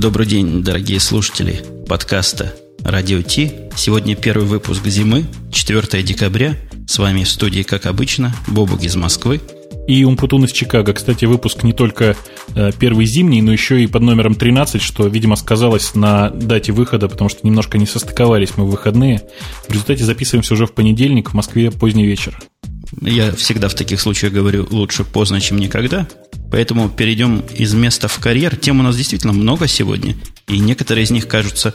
Добрый день, дорогие слушатели подкаста «Радио Ти». Сегодня первый выпуск зимы, 4 декабря. С вами в студии, как обычно, Бобук из Москвы. И Умпутун из Чикаго. Кстати, выпуск не только э, первый зимний, но еще и под номером 13, что, видимо, сказалось на дате выхода, потому что немножко не состыковались мы в выходные. В результате записываемся уже в понедельник, в Москве поздний вечер. Я всегда в таких случаях говорю лучше поздно, чем никогда. Поэтому перейдем из места в карьер. Тем у нас действительно много сегодня, и некоторые из них кажутся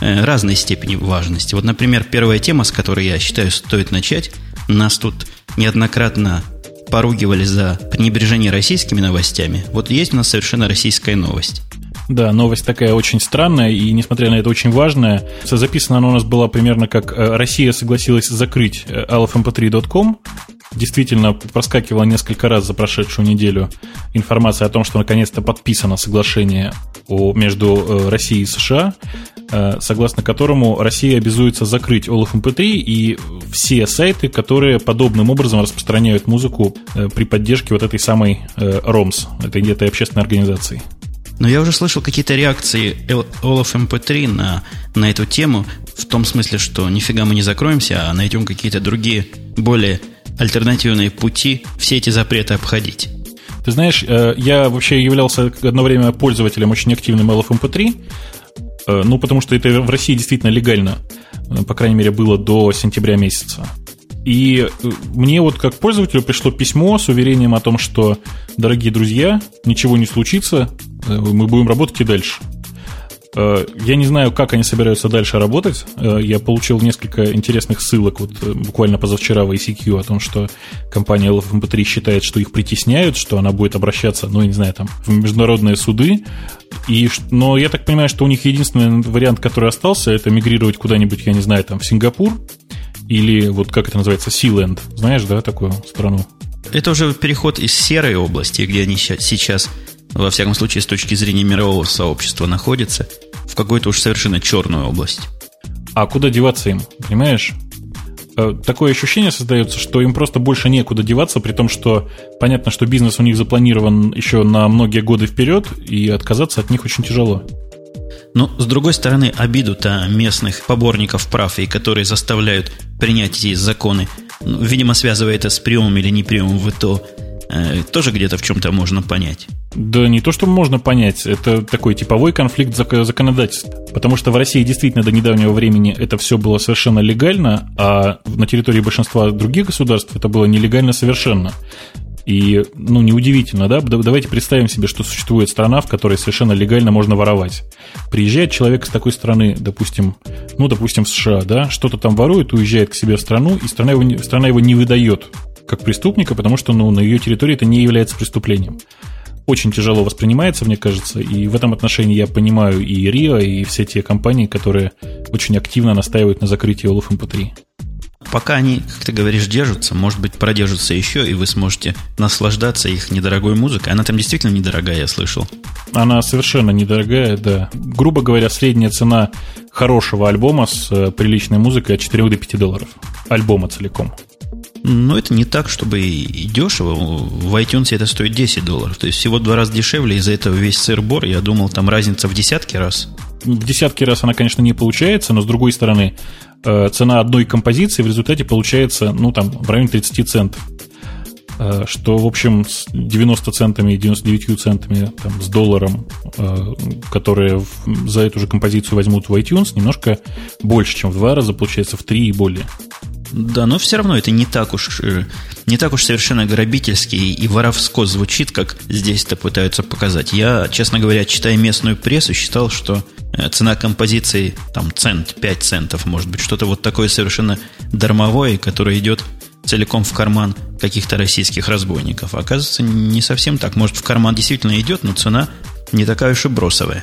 э, разной степени важности. Вот, например, первая тема, с которой я считаю стоит начать. Нас тут неоднократно поругивали за пренебрежение российскими новостями. Вот есть у нас совершенно российская новость. Да, новость такая очень странная и, несмотря на это, очень важная. Записана она у нас была примерно как э, «Россия согласилась закрыть lfmp3.com». Действительно, проскакивала несколько раз за прошедшую неделю информация о том, что наконец-то подписано соглашение между э, Россией и США, э, согласно которому Россия обязуется закрыть OLFMP3 и все сайты, которые подобным образом распространяют музыку при поддержке вот этой самой ROMS, этой, этой общественной организации. Но я уже слышал какие-то реакции Olaf MP3 на, на эту тему, в том смысле, что нифига мы не закроемся, а найдем какие-то другие, более альтернативные пути все эти запреты обходить. Ты знаешь, э, я вообще являлся одно время пользователем очень активным LFMP3, э, ну, потому что это в России действительно легально, э, по крайней мере, было до сентября месяца. И мне вот как пользователю пришло письмо с уверением о том, что, дорогие друзья, ничего не случится, мы будем работать и дальше. Э, я не знаю, как они собираются дальше работать. Э, я получил несколько интересных ссылок вот буквально позавчера в ICQ о том, что компания LFMP3 считает, что их притесняют, что она будет обращаться, ну, я не знаю, там, в международные суды. И, но я так понимаю, что у них единственный вариант, который остался, это мигрировать куда-нибудь, я не знаю, там, в Сингапур или вот как это называется, Силенд. Знаешь, да, такую страну? Это уже переход из серой области, где они сейчас во всяком случае, с точки зрения мирового сообщества находится, в какой-то уж совершенно черную область. А куда деваться им, понимаешь? Э, такое ощущение создается, что им просто больше некуда деваться, при том, что понятно, что бизнес у них запланирован еще на многие годы вперед, и отказаться от них очень тяжело. Но, с другой стороны, обиду-то местных поборников прав, и которые заставляют принять эти законы, ну, видимо, связывая это с приемом или не приемом в ИТО, тоже где-то в чем-то можно понять. Да не то, что можно понять, это такой типовой конфликт законодательств. Потому что в России действительно до недавнего времени это все было совершенно легально, а на территории большинства других государств это было нелегально совершенно. И, ну, неудивительно, да? Давайте представим себе, что существует страна, в которой совершенно легально можно воровать. Приезжает человек с такой страны, допустим, ну, допустим, в США, да, что-то там ворует, уезжает к себе в страну, и страна его, страна его не выдает как преступника, потому что, ну, на ее территории это не является преступлением очень тяжело воспринимается, мне кажется, и в этом отношении я понимаю и Рио, и все те компании, которые очень активно настаивают на закрытии Olaf MP3. Пока они, как ты говоришь, держатся, может быть, продержатся еще, и вы сможете наслаждаться их недорогой музыкой. Она там действительно недорогая, я слышал. Она совершенно недорогая, да. Грубо говоря, средняя цена хорошего альбома с э, приличной музыкой от 4 до 5 долларов. Альбома целиком. Но это не так, чтобы и дешево. В iTunes это стоит 10 долларов. То есть всего два раза дешевле. Из-за этого весь сыр-бор. Я думал, там разница в десятки раз. В десятки раз она, конечно, не получается, но с другой стороны, э, цена одной композиции в результате получается, ну, там, в районе 30 центов. Э, что, в общем, с 90 центами и 99 центами там, с долларом, э, которые за эту же композицию возьмут в iTunes, немножко больше, чем в два раза, получается в три и более. Да, но все равно это не так уж, э, не так уж совершенно грабительски и воровско звучит, как здесь это пытаются показать. Я, честно говоря, читая местную прессу, считал, что э, цена композиции там цент, 5 центов, может быть, что-то вот такое совершенно дармовое, которое идет целиком в карман каких-то российских разбойников. оказывается, не совсем так. Может, в карман действительно идет, но цена не такая уж и бросовая.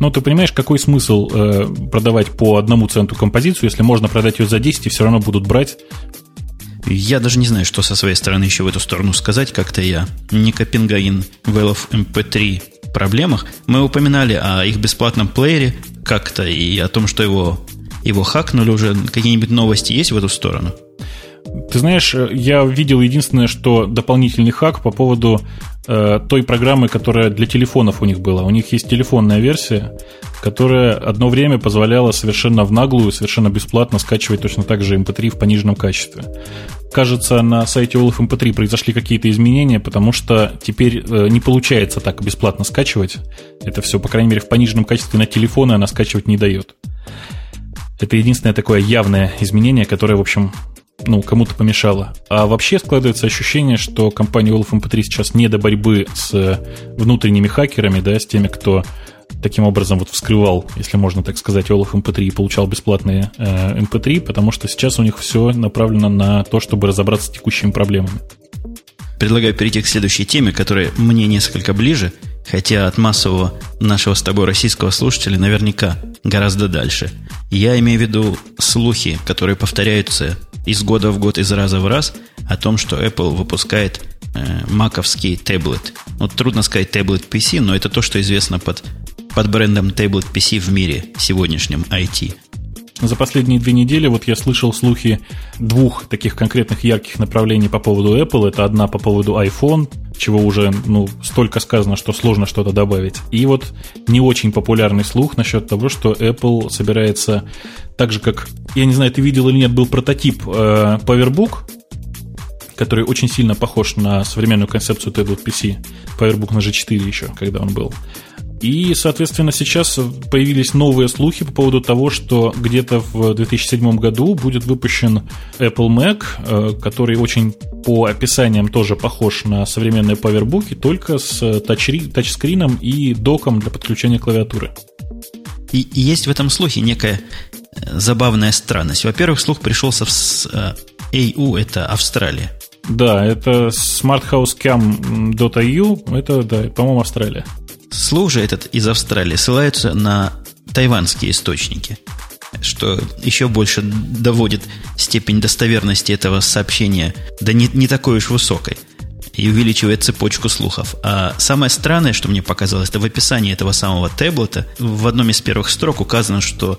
Но ты понимаешь, какой смысл э, продавать по одному центу композицию, если можно продать ее за 10 и все равно будут брать? Я даже не знаю, что со своей стороны еще в эту сторону сказать. Как-то я не Копенгаген в LF MP3 проблемах. Мы упоминали о их бесплатном плеере как-то и о том, что его, его хакнули уже. Какие-нибудь новости есть в эту сторону? Ты знаешь, я видел единственное, что дополнительный хак по поводу э, той программы, которая для телефонов у них была. У них есть телефонная версия, которая одно время позволяла совершенно в наглую, совершенно бесплатно скачивать точно так же MP3 эм в пониженном качестве. Кажется, на сайте Olaf MP3 эм произошли какие-то изменения, потому что теперь э, не получается так бесплатно скачивать. Это все, по крайней мере, в пониженном качестве на телефоны она скачивать не дает. Это единственное такое явное изменение, которое, в общем, ну, кому-то помешало. А вообще складывается ощущение, что компания Olaf MP3 сейчас не до борьбы с внутренними хакерами, да, с теми, кто таким образом вот вскрывал, если можно так сказать, Olaf MP3 и получал бесплатные э, MP3, потому что сейчас у них все направлено на то, чтобы разобраться с текущими проблемами. Предлагаю перейти к следующей теме, которая мне несколько ближе, хотя от массового нашего с тобой российского слушателя наверняка гораздо дальше. Я имею в виду слухи, которые повторяются из года в год, из раза в раз, о том, что Apple выпускает э, таблет. Ну, трудно сказать таблет PC, но это то, что известно под под брендом Tablet PC в мире сегодняшнем IT. За последние две недели вот я слышал слухи двух таких конкретных ярких направлений по поводу Apple. Это одна по поводу iPhone, чего уже ну, столько сказано, что сложно что-то добавить. И вот не очень популярный слух насчет того, что Apple собирается так же, как, я не знаю, ты видел или нет, был прототип э, Powerbook, который очень сильно похож на современную концепцию Tablet PC. Powerbook на G4 еще, когда он был. И, соответственно, сейчас появились новые слухи по поводу того, что где-то в 2007 году будет выпущен Apple Mac, э, который очень по описаниям тоже похож на современные PowerBook, только с тачскрином и доком для подключения клавиатуры. И, и есть в этом слухе некая э, забавная странность. Во-первых, слух пришелся с AU, э, это Австралия. Да, это smarthousecam.eu, это, да, по-моему, Австралия. Слух же этот из Австралии ссылаются на тайванские источники, что еще больше доводит степень достоверности этого сообщения до не, не такой уж высокой и увеличивает цепочку слухов. А самое странное, что мне показалось, это в описании этого самого таблета в одном из первых строк указано, что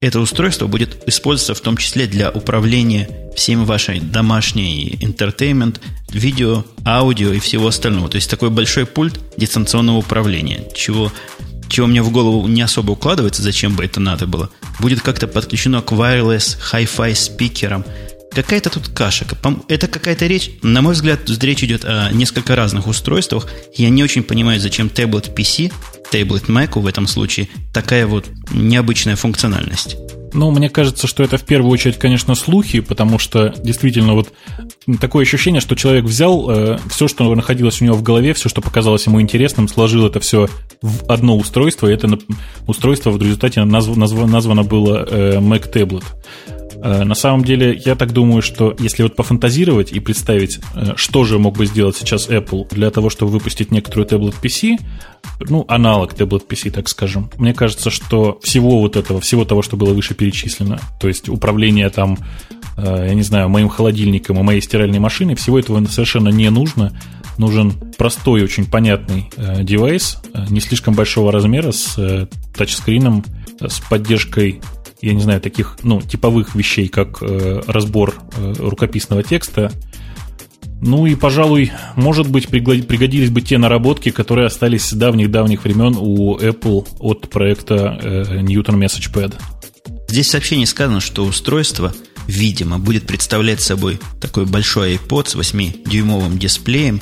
это устройство будет использоваться в том числе для управления всем вашей домашней entertainment, видео, аудио и всего остального. То есть такой большой пульт дистанционного управления, чего, чего мне в голову не особо укладывается, зачем бы это надо было. Будет как-то подключено к wireless, hi-fi спикерам. Какая-то тут каша. Это какая-то речь. На мой взгляд, речь идет о несколько разных устройствах. Я не очень понимаю, зачем таблет PC Tablet Mac в этом случае такая вот необычная функциональность? Ну, мне кажется, что это в первую очередь, конечно, слухи, потому что действительно вот такое ощущение, что человек взял э, все, что находилось у него в голове, все, что показалось ему интересным, сложил это все в одно устройство, и это устройство в результате назв, назв, названо было э, Mac Tablet. Э, на самом деле, я так думаю, что если вот пофантазировать и представить, э, что же мог бы сделать сейчас Apple для того, чтобы выпустить некоторую таблет PC, ну, аналог таблет PC, так скажем, мне кажется, что всего вот этого, всего того, что было выше перечислено, то есть управление там, э, я не знаю, моим холодильником и моей стиральной машиной, всего этого совершенно не нужно. Нужен простой, очень понятный девайс, не слишком большого размера, с тачскрином, с поддержкой я не знаю, таких, ну, типовых вещей, как э, разбор э, рукописного текста. Ну и, пожалуй, может быть, пригодились бы те наработки, которые остались с давних-давних времен у Apple от проекта э, Newton Message Pad. Здесь в сообщении сказано, что устройство, видимо, будет представлять собой такой большой iPod с 8-дюймовым дисплеем,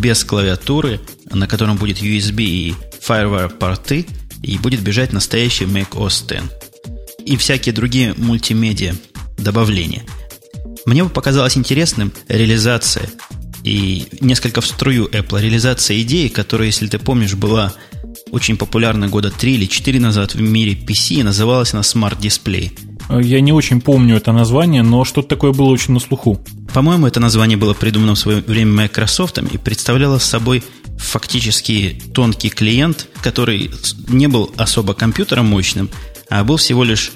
без клавиатуры, на котором будет USB и FireWire порты, и будет бежать настоящий Mac OS X и всякие другие мультимедиа добавления. Мне бы показалось интересным реализация и несколько в струю Apple реализация идеи, которая, если ты помнишь, была очень популярна года 3 или 4 назад в мире PC, и называлась она Smart Display. Я не очень помню это название, но что-то такое было очень на слуху. По-моему, это название было придумано в свое время Microsoft и представляло собой фактически тонкий клиент, который не был особо компьютером мощным, а был всего лишь,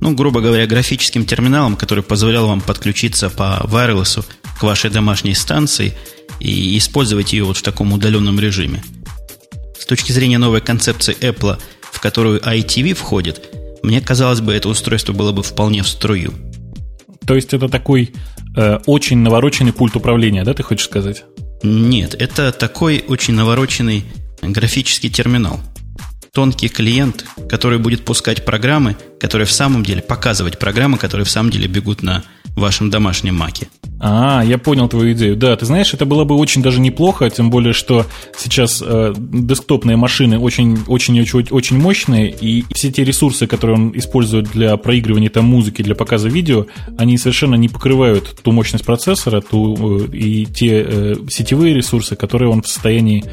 ну, грубо говоря, графическим терминалом, который позволял вам подключиться по wireless к вашей домашней станции и использовать ее вот в таком удаленном режиме. С точки зрения новой концепции Apple, в которую iTV входит, мне казалось бы, это устройство было бы вполне в струю. То есть это такой э, очень навороченный пульт управления, да, ты хочешь сказать? Нет, это такой очень навороченный графический терминал. Тонкий клиент, который будет пускать программы, которые в самом деле, показывать программы, которые в самом деле бегут на вашем домашнем маке. А, я понял твою идею. Да, ты знаешь, это было бы очень даже неплохо, тем более, что сейчас э, десктопные машины очень, очень, очень, очень мощные, и все те ресурсы, которые он использует для проигрывания там музыки, для показа видео, они совершенно не покрывают ту мощность процессора, ту э, и те э, сетевые ресурсы, которые он в состоянии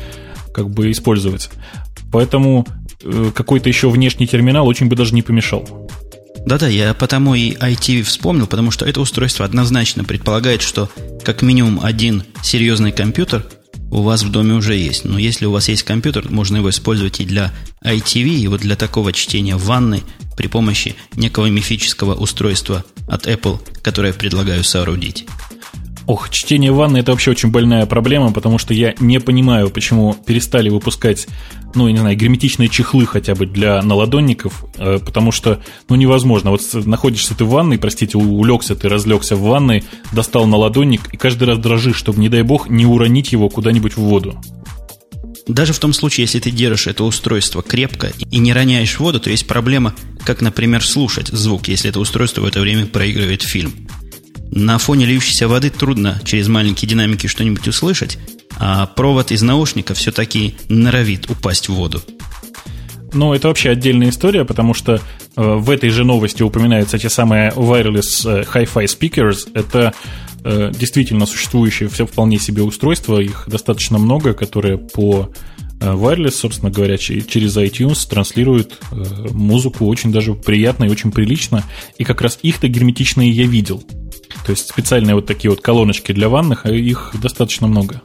как бы использовать. Поэтому какой-то еще внешний терминал очень бы даже не помешал. Да-да, я потому и IT вспомнил, потому что это устройство однозначно предполагает, что как минимум один серьезный компьютер у вас в доме уже есть. Но если у вас есть компьютер, можно его использовать и для ITV, и вот для такого чтения в ванной при помощи некого мифического устройства от Apple, которое предлагаю соорудить. Ох, чтение ванны это вообще очень больная проблема, потому что я не понимаю, почему перестали выпускать, ну, я не знаю, герметичные чехлы хотя бы для наладонников, э, потому что, ну, невозможно. Вот находишься ты в ванной, простите, улегся ты, разлегся в ванной, достал наладонник и каждый раз дрожишь, чтобы, не дай бог, не уронить его куда-нибудь в воду. Даже в том случае, если ты держишь это устройство крепко и не роняешь воду, то есть проблема, как, например, слушать звук, если это устройство в это время проигрывает фильм. На фоне льющейся воды трудно через маленькие динамики что-нибудь услышать, а провод из наушника все-таки норовит упасть в воду. Ну, это вообще отдельная история, потому что э, в этой же новости упоминаются те самые wireless э, hi-fi speakers. Это э, действительно существующие все вполне себе устройства, их достаточно много, которые по wireless, собственно говоря, через iTunes транслируют э, музыку очень даже приятно и очень прилично. И как раз их-то герметичные я видел. То есть специальные вот такие вот колоночки для ванных, а их достаточно много.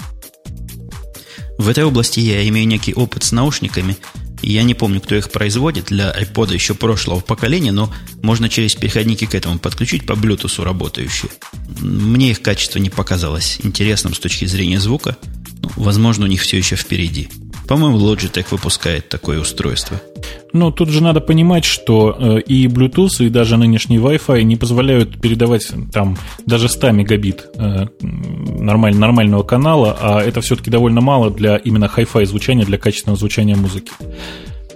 В этой области я имею некий опыт с наушниками. Я не помню, кто их производит для iPod еще прошлого поколения, но можно через переходники к этому подключить по Bluetooth работающие. Мне их качество не показалось интересным с точки зрения звука. Ну, возможно, у них все еще впереди. По-моему, Logitech выпускает такое устройство. Ну, тут же надо понимать, что э, и Bluetooth, и даже нынешний Wi-Fi не позволяют передавать там даже 100 мегабит э, нормаль, нормального канала, а это все-таки довольно мало для именно Hi-Fi звучания, для качественного звучания музыки.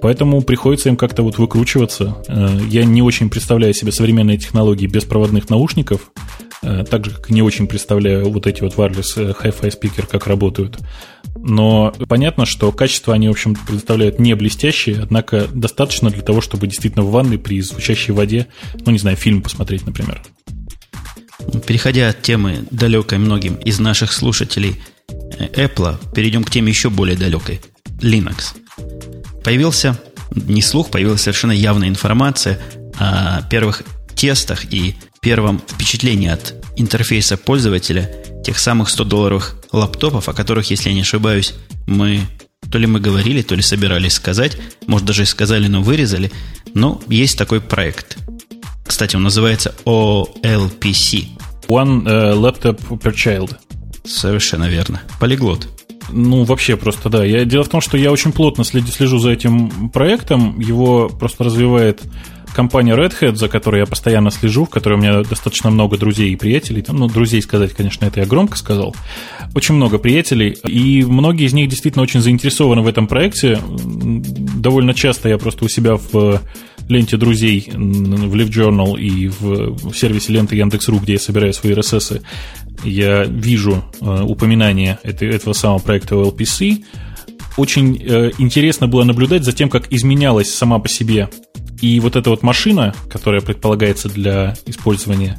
Поэтому приходится им как-то вот выкручиваться. Э, я не очень представляю себе современные технологии беспроводных наушников, так же, как не очень представляю вот эти вот wireless Hi-Fi спикер, как работают. Но понятно, что качество они, в общем, предоставляют не блестящие, однако достаточно для того, чтобы действительно в ванной при звучащей воде, ну, не знаю, фильм посмотреть, например. Переходя от темы далекой многим из наших слушателей э, Apple, перейдем к теме еще более далекой – Linux. Появился не слух, появилась совершенно явная информация о первых тестах и первом впечатлении от интерфейса пользователя тех самых 100-долларовых лаптопов, о которых, если я не ошибаюсь, мы то ли мы говорили, то ли собирались сказать, может даже и сказали, но вырезали, но есть такой проект. Кстати, он называется OLPC. One uh, Laptop Per Child. Совершенно верно. Полиглот. Ну, вообще просто, да. Я, дело в том, что я очень плотно слежу, слежу за этим проектом. Его просто развивает компания Red Hat, за которой я постоянно слежу, в которой у меня достаточно много друзей и приятелей. Ну, друзей сказать, конечно, это я громко сказал. Очень много приятелей, и многие из них действительно очень заинтересованы в этом проекте. Довольно часто я просто у себя в ленте друзей в LiveJournal и в сервисе ленты Яндекс.ру, где я собираю свои RSS, я вижу э, упоминание этого самого проекта LPC. Очень э, интересно было наблюдать за тем, как изменялась сама по себе и вот эта вот машина, которая предполагается для использования,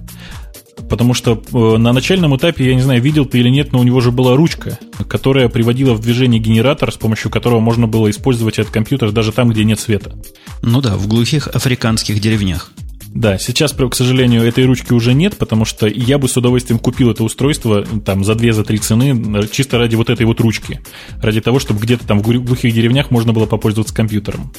потому что э, на начальном этапе, я не знаю, видел ты или нет, но у него же была ручка, которая приводила в движение генератор, с помощью которого можно было использовать этот компьютер даже там, где нет света. Ну да, в глухих африканских деревнях. Да, сейчас, к сожалению, этой ручки уже нет, потому что я бы с удовольствием купил это устройство там за две, за три цены, чисто ради вот этой вот ручки, ради того, чтобы где-то там в глухих деревнях можно было попользоваться компьютером.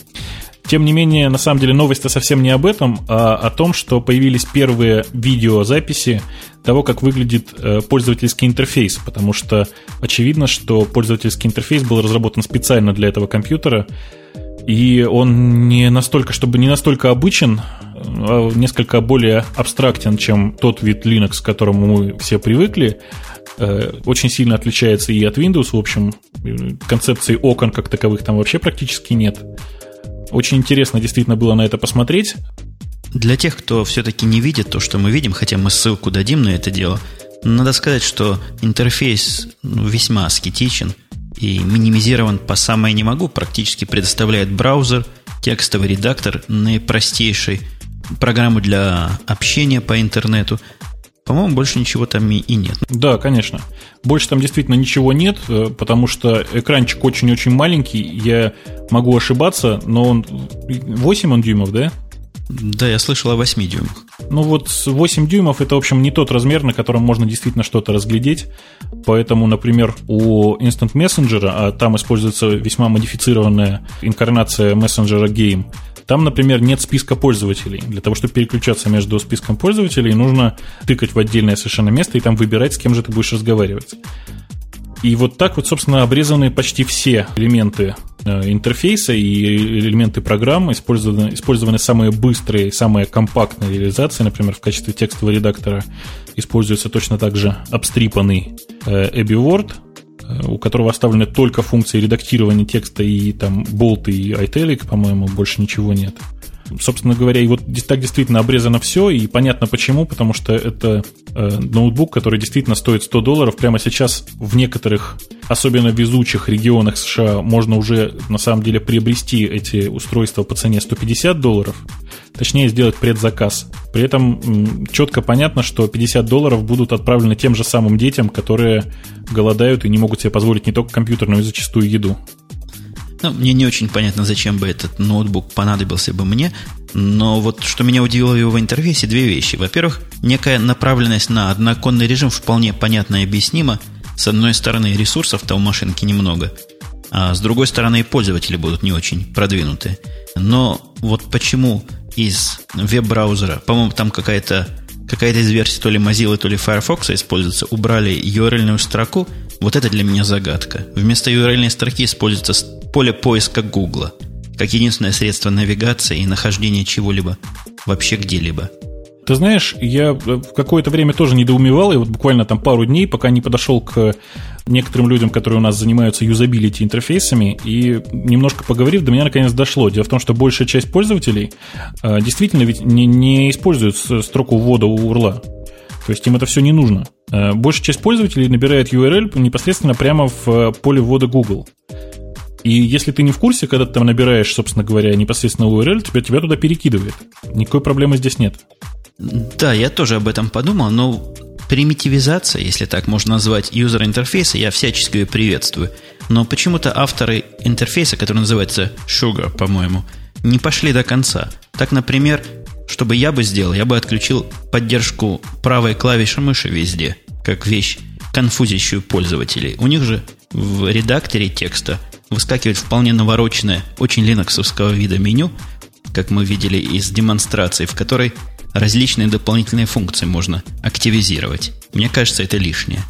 Тем не менее, на самом деле новость-то совсем не об этом, а о том, что появились первые видеозаписи того, как выглядит э, пользовательский интерфейс, потому что очевидно, что пользовательский интерфейс был разработан специально для этого компьютера, и он не настолько, чтобы не настолько обычен, э, несколько более абстрактен, чем тот вид Linux, к которому мы все привыкли. Э, очень сильно отличается и от Windows. В общем, концепции окон как таковых там вообще практически нет. Очень интересно действительно было на это посмотреть. Для тех, кто все-таки не видит то, что мы видим, хотя мы ссылку дадим на это дело, надо сказать, что интерфейс ну, весьма аскетичен и минимизирован по самое не могу, практически предоставляет браузер, текстовый редактор, наипростейший, программу для общения по интернету. По-моему, больше ничего там и нет. Да, конечно. Больше там действительно ничего нет, э, потому что экранчик очень-очень маленький. Я могу ошибаться, но он 8 он дюймов, да? Да, я слышал о 8 дюймах. Ну вот 8 дюймов это, в общем, не тот размер, на котором можно действительно что-то разглядеть. Поэтому, например, у Instant Messenger, а там используется весьма модифицированная инкарнация мессенджера Game, там, например, нет списка пользователей. Для того, чтобы переключаться между списком пользователей, нужно тыкать в отдельное совершенно место и там выбирать, с кем же ты будешь разговаривать. И вот так вот, собственно, обрезаны почти все элементы э, интерфейса и элементы программы. Использованы, использованы самые быстрые, самые компактные реализации. Например, в качестве текстового редактора используется точно так же обстрипанный э, у которого оставлены только функции редактирования текста и там болт и italic, по-моему, больше ничего нет. Собственно говоря, и вот так действительно обрезано все, и понятно почему, потому что это э, ноутбук, который действительно стоит 100 долларов. Прямо сейчас в некоторых, особенно везучих регионах США, можно уже на самом деле приобрести эти устройства по цене 150 долларов, точнее сделать предзаказ. При этом четко понятно, что 50 долларов будут отправлены тем же самым детям, которые голодают и не могут себе позволить не только компьютерную, но и зачастую еду. Ну, мне не очень понятно, зачем бы этот ноутбук понадобился бы мне, но вот что меня удивило в его интерфейсе, две вещи. Во-первых, некая направленность на одноконный режим вполне понятно и объяснимо. С одной стороны, ресурсов-то у машинки немного, а с другой стороны, и пользователи будут не очень продвинутые. Но вот почему из веб-браузера, по-моему, там какая-то какая-то из версий то ли Mozilla, то ли Firefox используется, убрали URL-ную строку, вот это для меня загадка. Вместо URL строки используется поле поиска Гугла, как единственное средство навигации и нахождения чего-либо вообще где-либо. Ты знаешь, я в какое-то время тоже недоумевал, и вот буквально там пару дней, пока не подошел к некоторым людям, которые у нас занимаются юзабилити интерфейсами, и немножко поговорив, до меня наконец дошло. Дело в том, что большая часть пользователей э, действительно ведь не, не используют строку ввода у URL. То есть им это все не нужно. Э, большая часть пользователей набирает URL непосредственно прямо в э, поле ввода Google. И если ты не в курсе, когда ты там набираешь, собственно говоря, непосредственно URL, тебя, тебя туда перекидывает. Никакой проблемы здесь нет. Да, я тоже об этом подумал, но примитивизация, если так можно назвать, юзер-интерфейса, я всячески ее приветствую. Но почему-то авторы интерфейса, который называется Sugar, по-моему, не пошли до конца. Так, например, чтобы я бы сделал, я бы отключил поддержку правой клавиши мыши везде, как вещь, конфузящую пользователей. У них же в редакторе текста выскакивает вполне навороченное, очень линоксовского вида меню, как мы видели из демонстрации, в которой различные дополнительные функции можно активизировать. Мне кажется, это лишнее.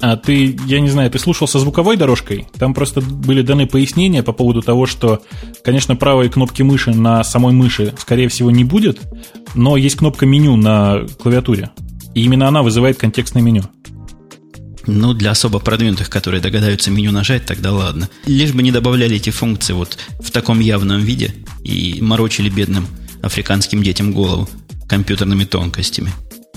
А ты, я не знаю, ты слушал со звуковой дорожкой? Там просто были даны пояснения по поводу того, что, конечно, правой кнопки мыши на самой мыши, скорее всего, не будет, но есть кнопка меню на клавиатуре. И именно она вызывает контекстное меню. Ну, для особо продвинутых, которые догадаются меню нажать, тогда ладно. Лишь бы не добавляли эти функции вот в таком явном виде и морочили бедным африканским детям голову компьютерными тонкостями.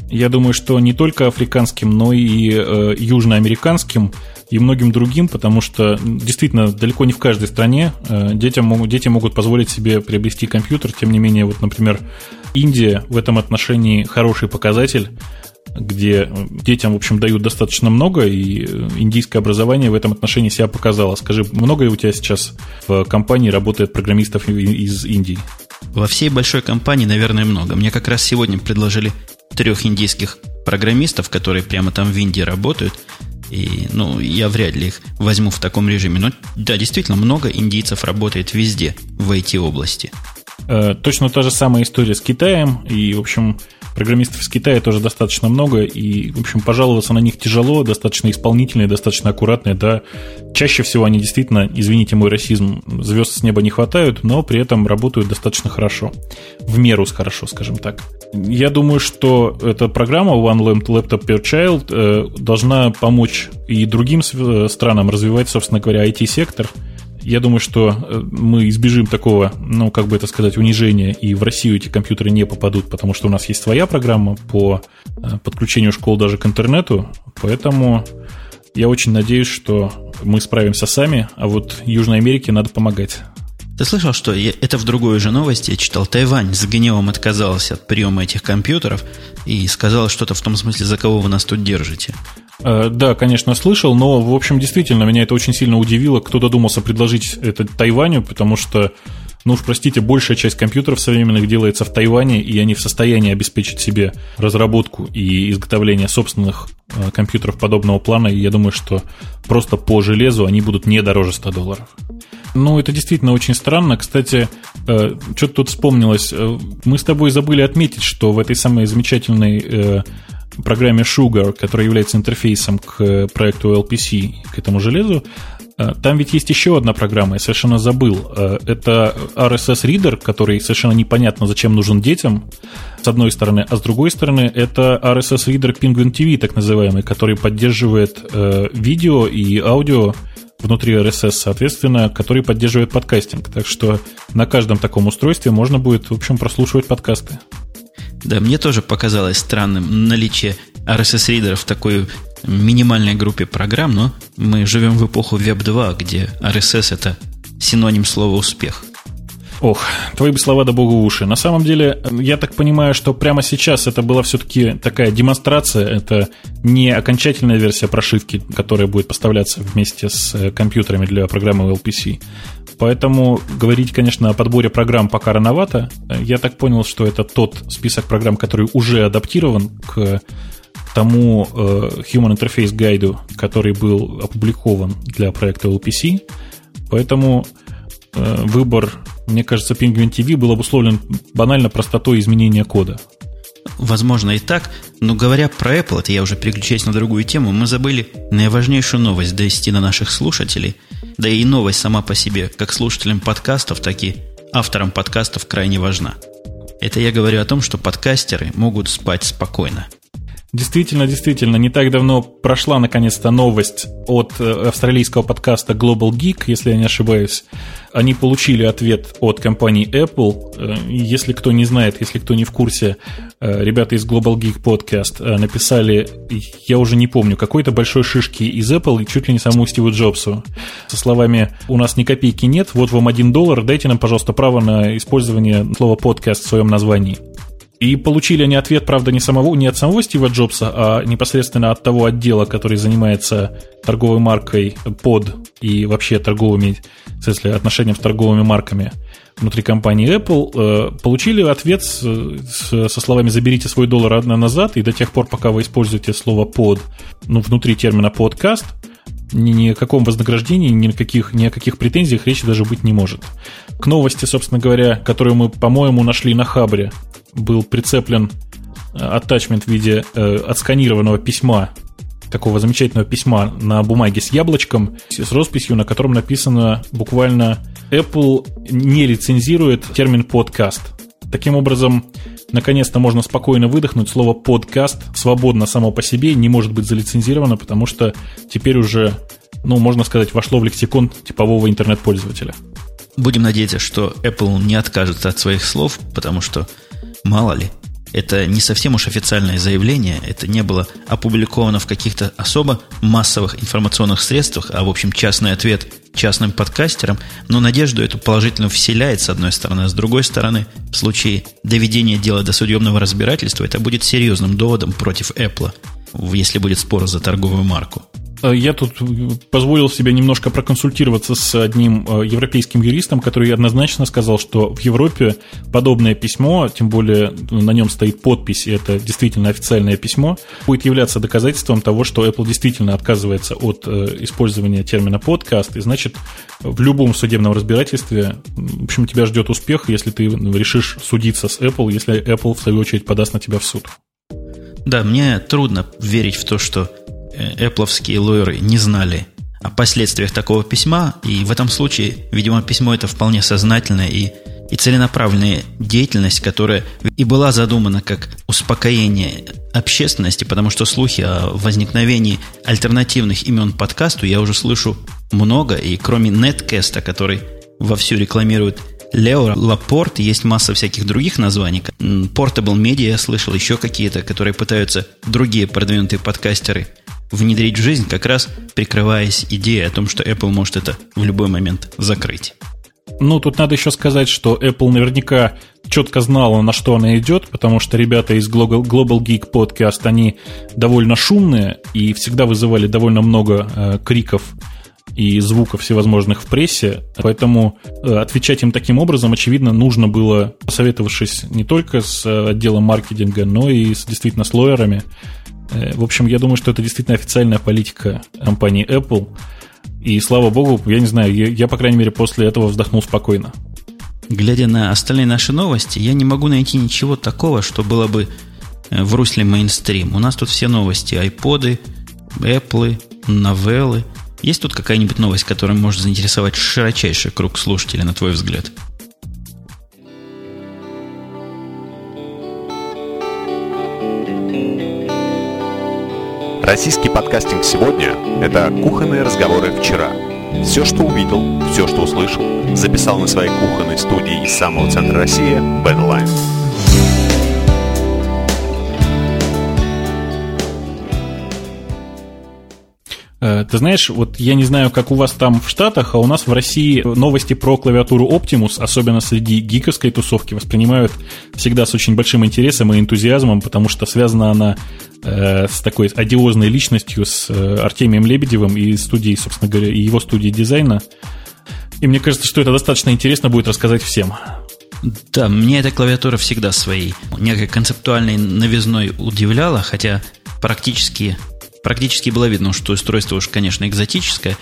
Я думаю, что не только африканским, но и э, южноамериканским и многим другим, потому что действительно далеко не в каждой стране э, детям дети могут позволить себе приобрести компьютер. Тем не менее, вот, например, Индия в этом отношении хороший показатель где детям, в общем, дают достаточно много, и индийское образование в этом отношении себя показало. Скажи, много ли у тебя сейчас в компании работает программистов из Индии? Во всей большой компании, наверное, много. Мне как раз сегодня предложили трех индийских программистов, которые прямо там в Индии работают. И, ну, я вряд ли их возьму в таком режиме. Но да, действительно, много индийцев работает везде в IT-области. Э, точно та же самая история с Китаем. И, в общем, программистов из Китая тоже достаточно много, и, в общем, пожаловаться на них тяжело, достаточно исполнительные, достаточно аккуратные, да. Чаще всего они действительно, извините мой расизм, звезд с неба не хватают, но при этом работают достаточно хорошо. В меру хорошо, скажем так. Я думаю, что эта программа One Laptop Per Child э, должна помочь и другим странам развивать, собственно говоря, IT-сектор – я думаю, что э, мы избежим такого, ну, как бы это сказать, унижения, и в Россию эти компьютеры не попадут, потому что у нас есть своя программа по э, подключению школ даже к интернету, поэтому я очень надеюсь, что мы справимся сами, а вот Южной Америке надо помогать. Ты слышал, что я, это в другой же новости я читал, Тайвань с гневом отказался от приема этих компьютеров и сказал что-то в том смысле, за кого вы нас тут держите. Э, да, конечно, слышал, но, в общем, действительно, меня это очень сильно удивило. Кто додумался предложить это Тайваню, потому что, ну уж простите, большая часть компьютеров современных делается в Тайване, и они в состоянии обеспечить себе разработку и изготовление собственных э, компьютеров подобного плана, и я думаю, что просто по железу они будут не дороже 100 долларов. Ну, это действительно очень странно. Кстати, э, что-то тут вспомнилось. Мы с тобой забыли отметить, что в этой самой замечательной программе Sugar, которая является интерфейсом к проекту LPC, к этому железу, э, там ведь есть еще одна программа, я совершенно забыл. Э, это RSS Reader, который совершенно непонятно, зачем нужен детям, с одной стороны, а с другой стороны, это RSS Reader Penguin TV, так называемый, который поддерживает э, видео и аудио внутри RSS, соответственно, который поддерживает подкастинг. Так что на каждом таком устройстве можно будет, в общем, прослушивать подкасты. Да, мне тоже показалось странным наличие RSS-ридеров в такой минимальной группе программ, но мы живем в эпоху Web 2, где RSS это синоним слова успех. Ох, твои бы слова да богу уши. На самом деле, я так понимаю, что прямо сейчас это была все-таки такая демонстрация, это не окончательная версия прошивки, которая будет поставляться вместе с э, компьютерами для программы LPC. Поэтому говорить, конечно, о подборе программ пока рановато. Я так понял, что это тот список программ, который уже адаптирован к тому э, Human Interface гайду, который был опубликован для проекта LPC. Поэтому э, выбор, мне кажется, Penguin TV был обусловлен банально простотой изменения кода. Возможно и так, но говоря про Apple, это я уже переключаюсь на другую тему, мы забыли наиважнейшую новость довести на наших слушателей – да и новость сама по себе, как слушателям подкастов, так и авторам подкастов крайне важна. Это я говорю о том, что подкастеры могут спать спокойно – Действительно, действительно, не так давно прошла наконец-то новость от э, австралийского подкаста Global Geek, если я не ошибаюсь. Они получили ответ от компании Apple. Э, если кто не знает, если кто не в курсе, э, ребята из Global Geek Podcast написали, я уже не помню, какой-то большой шишки из Apple, чуть ли не самому Стиву Джобсу, со словами «У нас ни копейки нет, вот вам один доллар, дайте нам, пожалуйста, право на использование слова подкаст в своем названии». И получили они ответ, правда, не, самого, не от самого Стива Джобса, а непосредственно от того отдела, который занимается торговой маркой под и вообще торговыми, в смысле, отношением с торговыми марками внутри компании Apple. Э, получили ответ с, с, со словами «заберите свой доллар назад», и до тех пор, пока вы используете слово «под», ну, внутри термина «подкаст», ни, ни о каком вознаграждении, ни, о каких, ни о каких претензиях речи даже быть не может. К новости, собственно говоря, которую мы, по-моему, нашли на Хабре, был прицеплен аттачмент в виде э, отсканированного письма, такого замечательного письма на бумаге с яблочком, с росписью, на котором написано буквально Apple не лицензирует термин подкаст. Таким образом, наконец-то можно спокойно выдохнуть. Слово подкаст свободно само по себе не может быть залицензировано, потому что теперь уже, ну, можно сказать, вошло в лексикон типового интернет-пользователя. Будем надеяться, что Apple не откажется от своих слов, потому что Мало ли. Это не совсем уж официальное заявление, это не было опубликовано в каких-то особо массовых информационных средствах, а в общем частный ответ частным подкастерам, но надежду эту положительно вселяет с одной стороны, а с другой стороны, в случае доведения дела до судебного разбирательства, это будет серьезным доводом против Apple, если будет спор за торговую марку. Э, я тут позволил себе немножко проконсультироваться с одним э, европейским юристом, который однозначно сказал, что в Европе подобное письмо, тем более на нем стоит подпись, и это действительно официальное письмо, будет являться доказательством того, что Apple действительно отказывается от э, использования термина подкаст, и значит в любом судебном разбирательстве, в общем, тебя ждет успех, если ты решишь судиться с Apple, если Apple, в свою очередь, подаст на тебя в суд. Да, мне трудно верить в то, что эпловские лойеры не знали о последствиях такого письма, и в этом случае, видимо, письмо это вполне сознательная и, и целенаправленная деятельность, которая и была задумана как успокоение общественности, потому что слухи о возникновении альтернативных имен подкасту я уже слышу много, и кроме Неткеста, который вовсю рекламирует Лео Лапорт, есть масса всяких других названий. Portable Media я слышал, еще какие-то, которые пытаются другие продвинутые подкастеры внедрить в жизнь, как раз прикрываясь идеей о том, что Apple может это в любой момент закрыть. Ну, тут надо еще сказать, что Apple наверняка четко знала, на что она идет, потому что ребята из Global, Global Geek Podcast, они довольно шумные и всегда вызывали довольно много э, криков и звуков всевозможных в прессе, поэтому э, отвечать им таким образом, очевидно, нужно было, посоветовавшись не только с э, отделом маркетинга, но и с, действительно с лоерами. Э, в общем, я думаю, что это действительно официальная политика компании Apple. И слава богу, я не знаю, я, я по крайней мере после этого вздохнул спокойно. Глядя на остальные наши новости, я не могу найти ничего такого, что было бы в русле мейнстрим. У нас тут все новости. Айподы, Apple, новеллы – есть тут какая-нибудь новость, которая может заинтересовать широчайший круг слушателей, на твой взгляд? Российский подкастинг сегодня – это кухонные разговоры вчера. Все, что увидел, все, что услышал, записал на своей кухонной студии из самого центра России Badline. Ты знаешь, вот я не знаю, как у вас там в Штатах, а у нас в России новости про клавиатуру Optimus, особенно среди гиковской тусовки, воспринимают всегда с очень большим интересом и энтузиазмом, потому что связана она э, с такой одиозной личностью, с э, Артемием Лебедевым и студией, собственно говоря, и его студией дизайна. И мне кажется, что это достаточно интересно будет рассказать всем. Да, мне эта клавиатура всегда своей некой концептуальной новизной удивляла, хотя практически практически было видно, что устройство уж, конечно, экзотическое.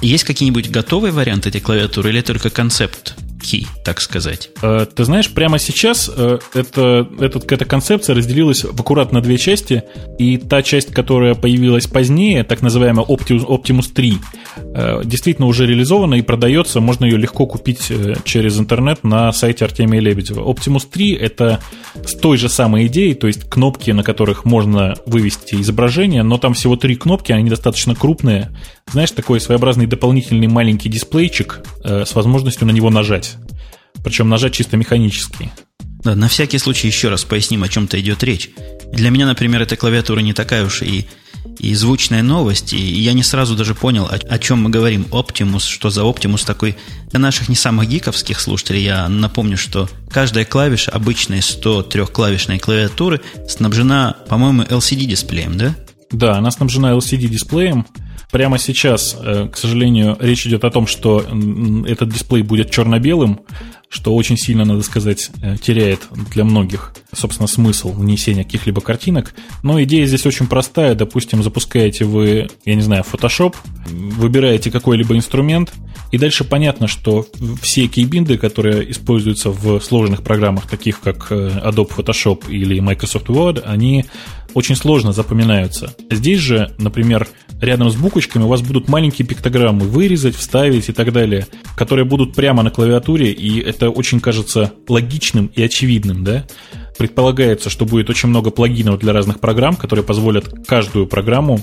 Есть какие-нибудь готовые варианты этой клавиатуры или только концепт? Key, так сказать. Э, ты знаешь, прямо сейчас э, это, этот, эта концепция разделилась в аккуратно две части, и та часть, которая появилась позднее, так называемая Optimus, Optimus 3, э, действительно уже реализована и продается, можно ее легко купить через интернет на сайте Артемия Лебедева. Optimus 3 это с той же самой идеей, то есть кнопки, на которых можно вывести изображение, но там всего три кнопки, они достаточно крупные. Знаешь, такой своеобразный дополнительный маленький дисплейчик с возможностью на него нажать. Причем нажать чисто механически. Да, на всякий случай еще раз поясним, о чем-то идет речь. Для меня, например, эта клавиатура не такая уж и, и звучная новость, и я не сразу даже понял, о, о чем мы говорим. Optimus, что за Optimus такой. Для наших не самых гиковских слушателей я напомню, что каждая клавиша обычной 103-клавишной клавиатуры снабжена, по-моему, LCD-дисплеем, да? Да, она снабжена LCD-дисплеем. Прямо сейчас, э, к сожалению, речь идет о том, что этот дисплей будет черно-белым, что очень сильно, надо сказать, э, теряет для многих, собственно, смысл внесения каких-либо картинок. Но идея здесь очень простая. Допустим, запускаете вы, я не знаю, Photoshop, выбираете какой-либо инструмент, и дальше понятно, что все кейбинды, которые используются в сложных программах, таких как э, Adobe Photoshop или Microsoft Word, они очень сложно запоминаются. Здесь же, например, рядом с буквочками у вас будут маленькие пиктограммы вырезать, вставить и так далее, которые будут прямо на клавиатуре, и это очень кажется логичным и очевидным, да? Предполагается, что будет очень много плагинов для разных программ, которые позволят каждую программу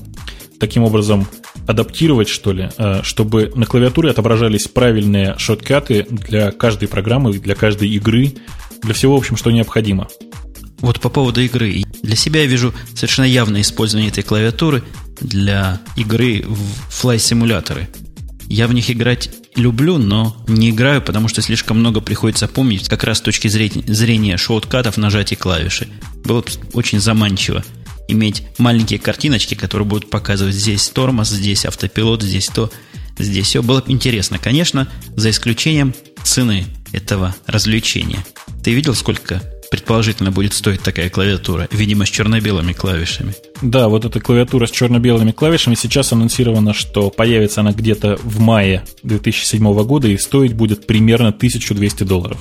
таким образом адаптировать, что ли, э, чтобы на клавиатуре отображались правильные шоткаты для каждой программы, для каждой игры, для всего, в общем, что необходимо. Вот по поводу игры. Для себя я вижу совершенно явное использование этой клавиатуры для игры в флай-симуляторы. Я в них играть люблю, но не играю, потому что слишком много приходится помнить как раз с точки зрения, зрения шоткатов, нажатия клавиши. Было бы очень заманчиво иметь маленькие картиночки, которые будут показывать здесь тормоз, здесь автопилот, здесь то, здесь все. Было бы интересно, конечно, за исключением цены этого развлечения. Ты видел, сколько предположительно будет стоить такая клавиатура? Видимо, с черно-белыми клавишами. Да, вот эта клавиатура с черно-белыми клавишами. Сейчас анонсировано, что появится она где-то в мае 2007 года и стоить будет примерно 1200 долларов.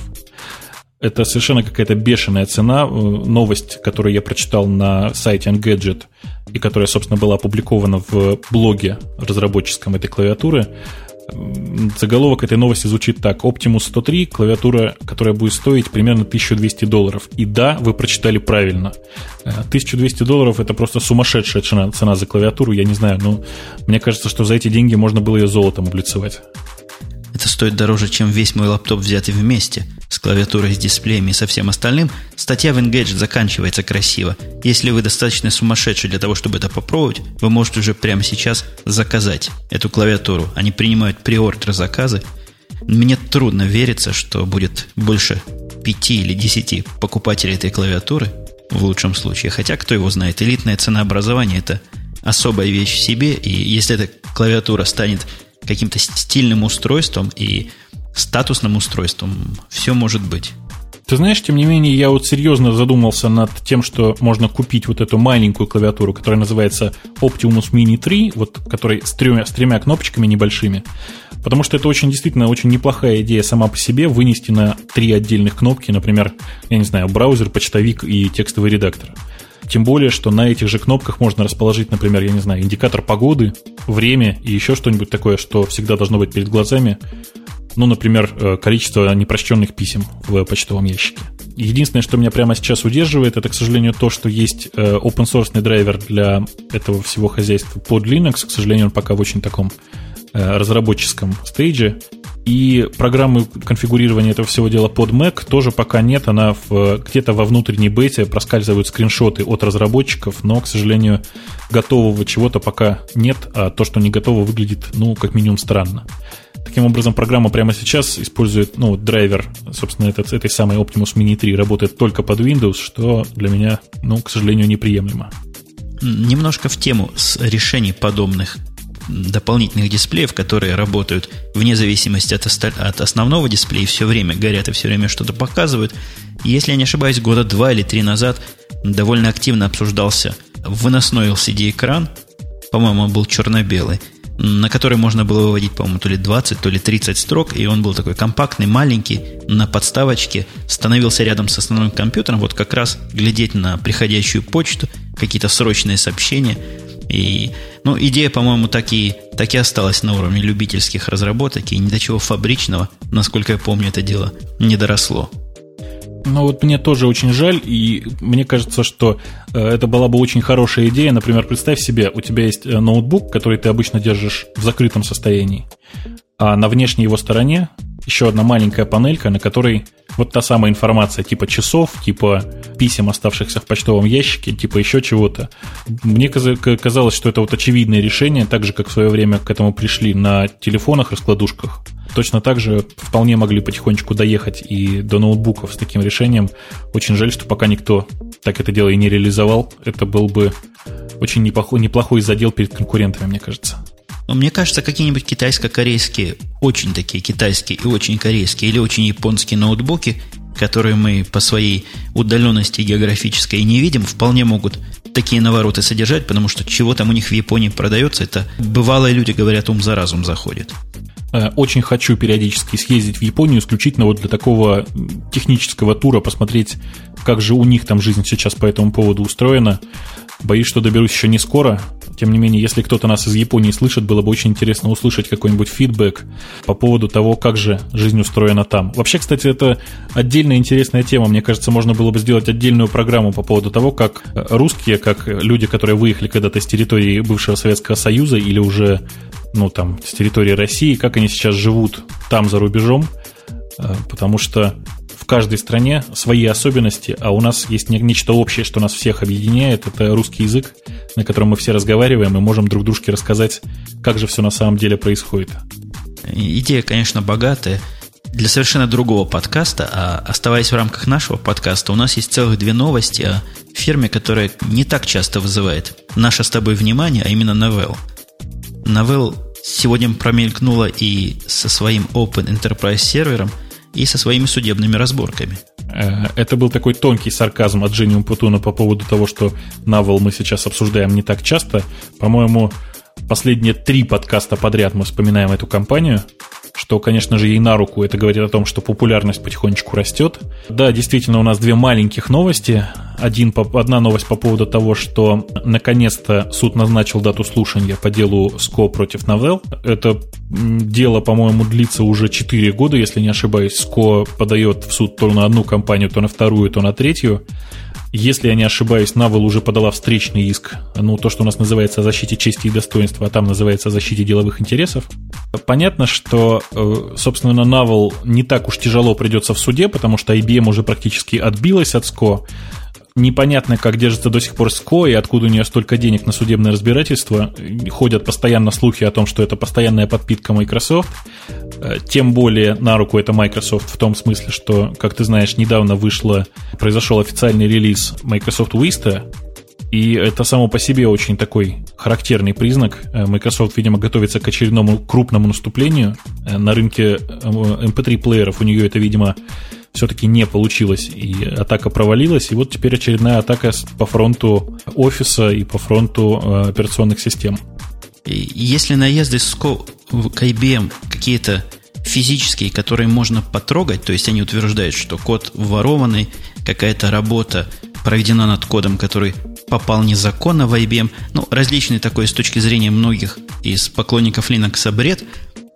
Это совершенно какая-то бешеная цена. Э, новость, которую я прочитал на сайте Engadget и которая, собственно, была опубликована в блоге разработческом этой клавиатуры, Заголовок этой новости звучит так. Optimus 103, клавиатура, которая будет стоить примерно 1200 долларов. И да, вы прочитали правильно. 1200 э, долларов это просто сумасшедшая цена, цена за клавиатуру, я не знаю, но мне кажется, что за эти деньги можно было ее золотом облицевать. Это стоит дороже, чем весь мой лаптоп взятый вместе, с клавиатурой, с дисплеями и со всем остальным. Статья в Engadget заканчивается красиво. Если вы достаточно сумасшедший для того, чтобы это попробовать, вы можете уже прямо сейчас заказать эту клавиатуру. Они принимают приордер заказы. Мне трудно вериться, что будет больше пяти или десяти покупателей этой клавиатуры, в лучшем случае. Хотя, кто его знает, элитное ценообразование – это особая вещь в себе, и если эта клавиатура станет каким-то стильным устройством и статусным устройством. Все может быть. Ты знаешь, тем не менее, я вот серьезно задумался над тем, что можно купить вот эту маленькую клавиатуру, которая называется Optimus Mini 3, вот, которой с тремя, с тремя кнопочками небольшими. Потому что это очень действительно очень неплохая идея сама по себе вынести на три отдельных кнопки, например, я не знаю, браузер, почтовик и текстовый редактор. Тем более, что на этих же кнопках можно расположить, например, я не знаю, индикатор погоды, время и еще что-нибудь такое, что всегда должно быть перед глазами. Ну, например, э, количество непрочтенных писем в почтовом ящике. Единственное, что меня прямо сейчас удерживает, это, к сожалению, то, что есть э, open source драйвер для этого всего хозяйства под Linux. К сожалению, он пока в очень таком разработческом стейдже. И программы конфигурирования этого всего дела под Mac тоже пока нет. Она в, где-то во внутренней бете проскальзывают скриншоты от разработчиков, но, к сожалению, готового чего-то пока нет, а то, что не готово, выглядит, ну, как минимум странно. Таким образом, программа прямо сейчас использует, ну, драйвер, собственно, этот, этой самой Optimus Mini 3 работает только под Windows, что для меня, ну, к сожалению, неприемлемо. Немножко в тему с решений подобных дополнительных дисплеев, которые работают вне зависимости от, от основного дисплея, все время горят и все время что-то показывают. Если я не ошибаюсь, года два или три назад довольно активно обсуждался выносной LCD-экран, по-моему, он был черно-белый, на который можно было выводить, по-моему, то ли 20, то ли 30 строк, и он был такой компактный, маленький, на подставочке, становился рядом с основным компьютером, вот как раз глядеть на приходящую почту, какие-то срочные сообщения – и, ну, идея, по-моему, так и, так и осталась на уровне любительских разработок, и ни до чего фабричного, насколько я помню, это дело не доросло. Ну вот мне тоже очень жаль, и мне кажется, что э, это была бы очень хорошая идея. Например, представь себе, у тебя есть э, ноутбук, который ты обычно держишь в закрытом состоянии, а на внешней его стороне еще одна маленькая панелька, на которой вот та самая информация типа часов, типа писем, оставшихся в почтовом ящике, типа еще чего-то. Мне казалось, что это вот очевидное решение, так же, как в свое время к этому пришли на телефонах, раскладушках. Точно так же вполне могли потихонечку доехать и до ноутбуков с таким решением. Очень жаль, что пока никто так это дело и не реализовал. Это был бы очень неплохой, неплохой задел перед конкурентами, мне кажется. Но мне кажется, какие-нибудь китайско-корейские, очень такие китайские и очень корейские или очень японские ноутбуки, которые мы по своей удаленности географической не видим, вполне могут такие навороты содержать, потому что чего там у них в Японии продается, это бывалые люди говорят, ум за разум заходит. Э, очень хочу периодически съездить в Японию исключительно вот для такого технического тура, посмотреть, как же у них там жизнь сейчас по этому поводу устроена. Боюсь, что доберусь еще не скоро. Тем не менее, если кто-то нас из Японии слышит, было бы очень интересно услышать какой-нибудь фидбэк по поводу того, как же жизнь устроена там. Вообще, кстати, это отдельная интересная тема. Мне кажется, можно было бы сделать отдельную программу по поводу того, как русские, как люди, которые выехали когда-то с территории бывшего Советского Союза или уже, ну, там, с территории России, как они сейчас живут там за рубежом, э, потому что в каждой стране свои особенности, а у нас есть нечто общее, что нас всех объединяет. Это русский язык, на котором мы все разговариваем и можем друг дружке рассказать, как же все на самом деле происходит. Идея, конечно, богатая. для совершенно другого подкаста, а оставаясь в рамках нашего подкаста, у нас есть целых две новости о фирме, которая не так часто вызывает наше с тобой внимание, а именно Novell. Novell сегодня промелькнула и со своим Open Enterprise сервером, и со своими судебными разборками. Э, это был такой тонкий сарказм от Жени Умпутуна по поводу того, что Навал мы сейчас обсуждаем не так часто. По-моему, последние три подкаста подряд мы вспоминаем эту компанию что, конечно же, ей на руку. Это говорит о том, что популярность потихонечку растет. Да, действительно, у нас две маленьких новости. Один, одна новость по поводу того, что наконец-то суд назначил дату слушания по делу СКО против Новелл. Это дело, по-моему, длится уже 4 года, если не ошибаюсь. СКО подает в суд то на одну компанию, то на вторую, то на третью. Если я не ошибаюсь, Навал уже подала встречный иск, ну, то, что у нас называется о защите чести и достоинства, а там называется о защите деловых интересов. Понятно, что, э, собственно, Навал не так уж тяжело придется в суде, потому что IBM уже практически отбилась от СКО, непонятно, как держится до сих пор СКО и откуда у нее столько денег на судебное разбирательство. Ходят постоянно слухи о том, что это постоянная подпитка Microsoft. Э, тем более на руку это Microsoft в том смысле, что, как ты знаешь, недавно вышло, произошел официальный релиз Microsoft Vista, и это само по себе очень такой характерный признак. Э, Microsoft, видимо, готовится к очередному крупному наступлению. Э, на рынке MP3-плееров у нее это, видимо, все-таки не получилось, и атака провалилась, и вот теперь очередная атака по фронту офиса и по фронту э, операционных систем. Если наезды с к IBM какие-то физические, которые можно потрогать, то есть они утверждают, что код ворованный, какая-то работа проведена над кодом, который попал незаконно в IBM, ну, различный такой с точки зрения многих из поклонников Linux бред,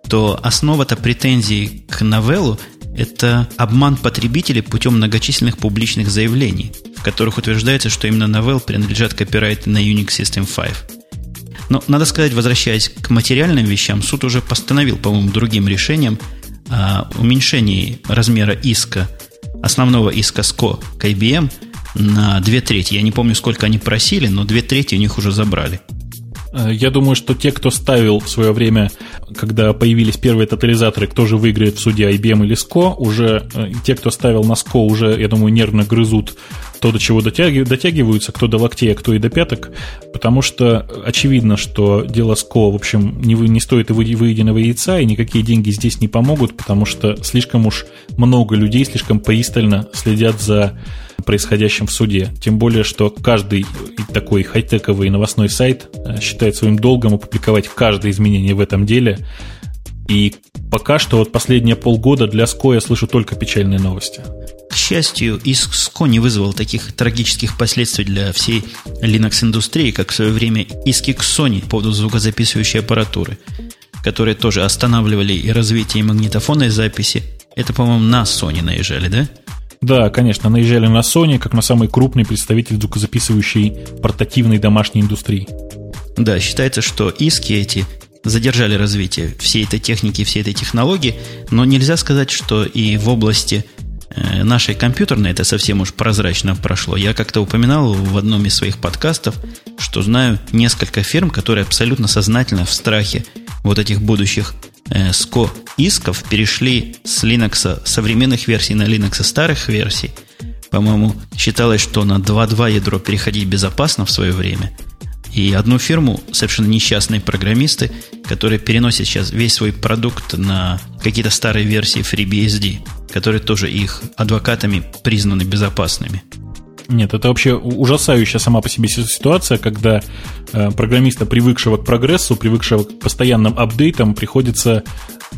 то основа-то претензий к новеллу это обман потребителей путем многочисленных публичных заявлений, в которых утверждается, что именно Novell принадлежат копирайты на Unix System 5. Но, надо сказать, возвращаясь к материальным вещам, суд уже постановил, по-моему, другим решением о уменьшении размера иска, основного иска СКО к IBM на две трети. Я не помню, сколько они просили, но две трети у них уже забрали. Э, я думаю, что те, кто ставил в свое время, когда появились первые тотализаторы, кто же выиграет в суде IBM или SCO, уже э, те, кто ставил на SCO, уже, я думаю, нервно грызут то, до чего дотягиваются, кто до локтей, а кто и до пяток, потому что очевидно, что дело СКО, в общем, не, не стоит и выеденного яйца, и никакие деньги здесь не помогут, потому что слишком уж много людей слишком пристально следят за происходящим в суде. Тем более, что каждый такой хай-тековый новостной сайт э, считает своим долгом опубликовать каждое изменение в этом деле. И пока что вот последние полгода для СКО я слышу только печальные новости. К счастью, ИСКО не вызвал таких трагических последствий для всей Linux-индустрии, как в свое время иски к Sony по поводу звукозаписывающей аппаратуры, которые тоже останавливали и развитие магнитофонной записи. Это, по-моему, на Sony наезжали, да? Да, конечно, наезжали на Sony, как на самый крупный представитель звукозаписывающей портативной домашней индустрии. Да, считается, что иски эти задержали развитие всей этой техники, всей этой технологии, но нельзя сказать, что и в области Э, нашей компьютерной это совсем уж прозрачно прошло. Я как-то упоминал в одном из своих подкастов, что знаю несколько фирм, которые абсолютно сознательно в страхе вот этих будущих э, СКО исков перешли с Linux современных версий на Linux старых версий. По-моему, считалось, что на 2.2 ядро переходить безопасно в свое время. И одну фирму, совершенно несчастные программисты, которые переносят сейчас весь свой продукт на какие-то старые версии FreeBSD которые тоже их адвокатами признаны безопасными. Нет, это вообще ужасающая сама по себе ситуация, когда э, программиста, привыкшего к прогрессу, привыкшего к постоянным апдейтам, приходится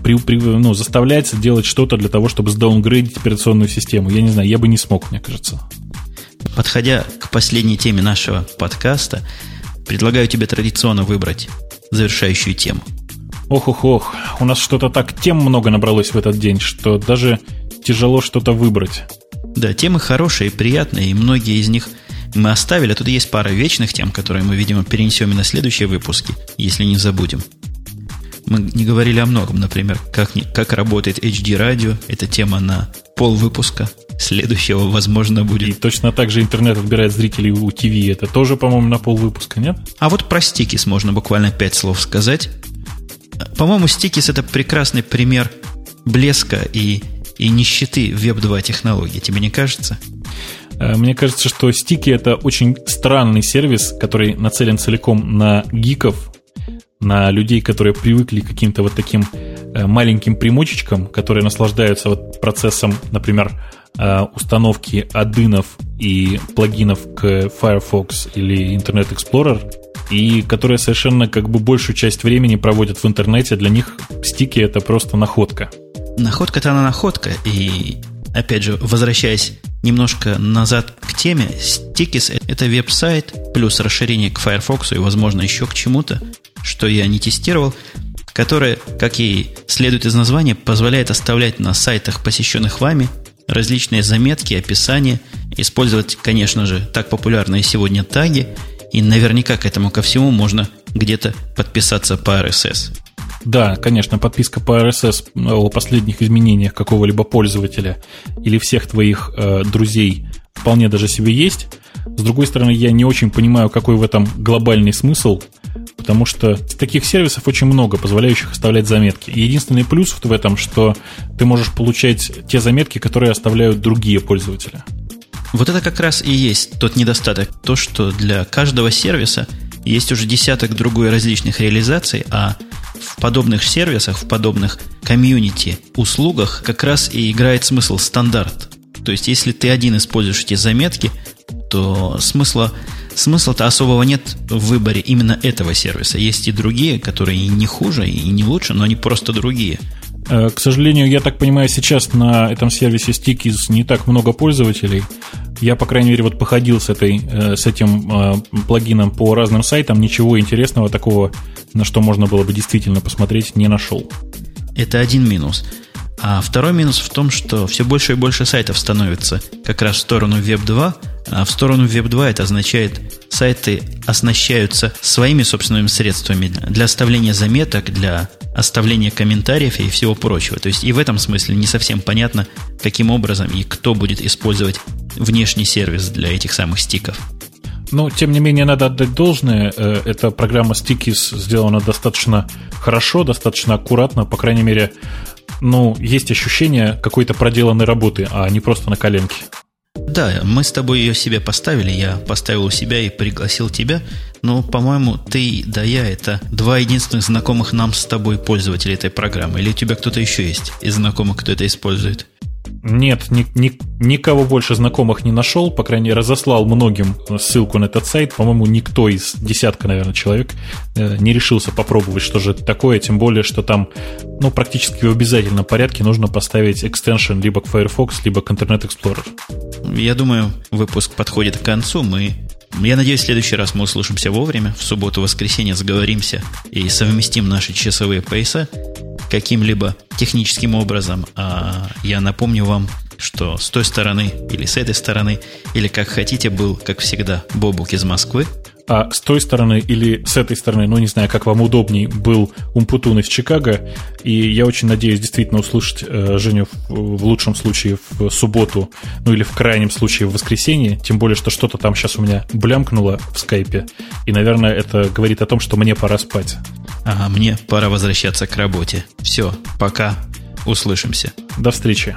при, при, ну, заставляется делать что-то для того, чтобы сдаунгрейдить операционную систему. Я не знаю, я бы не смог, мне кажется. Подходя к последней теме нашего подкаста, предлагаю тебе традиционно выбрать завершающую тему. Ох-ох-ох, у нас что-то так тем много набралось в этот день, что даже тяжело что-то выбрать. Да, темы хорошие, приятные, и многие из них мы оставили. А тут есть пара вечных тем, которые мы, видимо, перенесем и на следующие выпуски, если не забудем. Мы не говорили о многом, например, как, как работает HD-радио. Это тема на пол выпуска. Следующего, возможно, будет. И точно так же интернет отбирает зрителей у ТВ. Это тоже, по-моему, на пол выпуска, нет? А вот про стикис можно буквально пять слов сказать. По-моему, стикис это прекрасный пример блеска и, и нищеты Web2 технологий. Тебе не кажется? Э, мне кажется, что стики это очень странный сервис, который нацелен целиком на гиков, на людей, которые привыкли к каким-то вот таким э, маленьким примочечкам, которые наслаждаются вот процессом, например, э, установки аддинов и плагинов к Firefox или Internet Explorer, и которые совершенно как бы большую часть времени проводят в интернете. Для них стики это просто находка. Находка-то она находка, и опять же, возвращаясь немножко назад к теме, Stikis – это веб-сайт плюс расширение к Firefox и, возможно, еще к чему-то, что я не тестировал, которое, как и следует из названия, позволяет оставлять на сайтах, посещенных вами, различные заметки, описания, использовать, конечно же, так популярные сегодня таги, и наверняка к этому ко всему можно где-то подписаться по RSS. Да, конечно, подписка по RSS о последних изменениях какого-либо пользователя или всех твоих э, друзей вполне даже себе есть. С другой стороны, я не очень понимаю, какой в этом глобальный смысл, потому что таких сервисов очень много, позволяющих оставлять заметки. И единственный плюс в этом, что ты можешь получать те заметки, которые оставляют другие пользователи. Вот это как раз и есть тот недостаток, то, что для каждого сервиса есть уже десяток другой различных реализаций, а в подобных сервисах, в подобных комьюнити услугах как раз и играет смысл стандарт. То есть, если ты один используешь эти заметки, то смысла, смысла-то особого нет в выборе именно этого сервиса. Есть и другие, которые и не хуже, и не лучше, но они просто другие. Э, к сожалению, я так понимаю, сейчас на этом сервисе Stickies не так много пользователей. Я, по крайней мере, вот походил с, этой, э, с этим э, плагином по разным сайтам, ничего интересного такого, на что можно было бы действительно посмотреть, не нашел. Это один минус. А второй минус в том, что все больше и больше сайтов становится как раз в сторону Web 2, а в сторону Web 2 это означает, сайты оснащаются своими собственными средствами для оставления заметок, для оставления комментариев и всего прочего. То есть и в этом смысле не совсем понятно, каким образом и кто будет использовать внешний сервис для этих самых стиков. Но, тем не менее, надо отдать должное. Э, эта программа Stickies сделана достаточно хорошо, достаточно аккуратно. По крайней мере, ну, есть ощущение какой-то проделанной работы, а не просто на коленке. Да, мы с тобой ее себе поставили, я поставил у себя и пригласил тебя, но, по-моему, ты да я – это два единственных знакомых нам с тобой пользователей этой программы. Или у тебя кто-то еще есть из знакомых, кто это использует? Нет, ни, ни, никого больше знакомых не нашел, по крайней мере, разослал многим ссылку на этот сайт. По-моему, никто из десятка, наверное, человек э, не решился попробовать, что же это такое, тем более, что там, ну, практически в обязательном порядке нужно поставить экстеншн либо к Firefox, либо к Internet Explorer. Я думаю, выпуск подходит к концу. Мы я надеюсь, в следующий раз мы услышимся вовремя. В субботу-воскресенье сговоримся и совместим наши часовые пояса каким-либо техническим образом. А я напомню вам, что с той стороны или с этой стороны, или как хотите, был, как всегда, Бобук из Москвы – а с той стороны или с этой стороны, ну не знаю, как вам удобней, был Умпутун из Чикаго, и я очень надеюсь действительно услышать э, Женю в, в лучшем случае в субботу, ну или в крайнем случае в воскресенье, тем более, что что-то там сейчас у меня блямкнуло в скайпе, и, наверное, это говорит о том, что мне пора спать. Ага, мне пора возвращаться к работе. Все, пока, услышимся. До встречи.